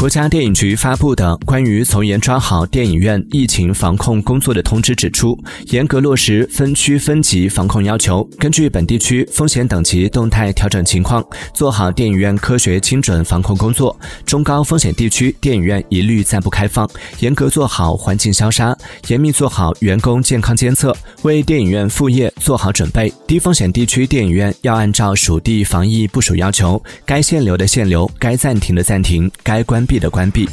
国家电影局发布的关于从严抓好电影院疫情防控工作的通知指出，严格落实分区分级防控要求，根据本地区风险等级动态调整情况，做好电影院科学精准防控工作。中高风险地区电影院一律暂不开放，严格做好环境消杀，严密做好员工健康监测，为电影院复业做好准备。低风险地区电影院要按照属地防疫部署要求，该限流的限流，该暂停的暂停，该关闭的关闭。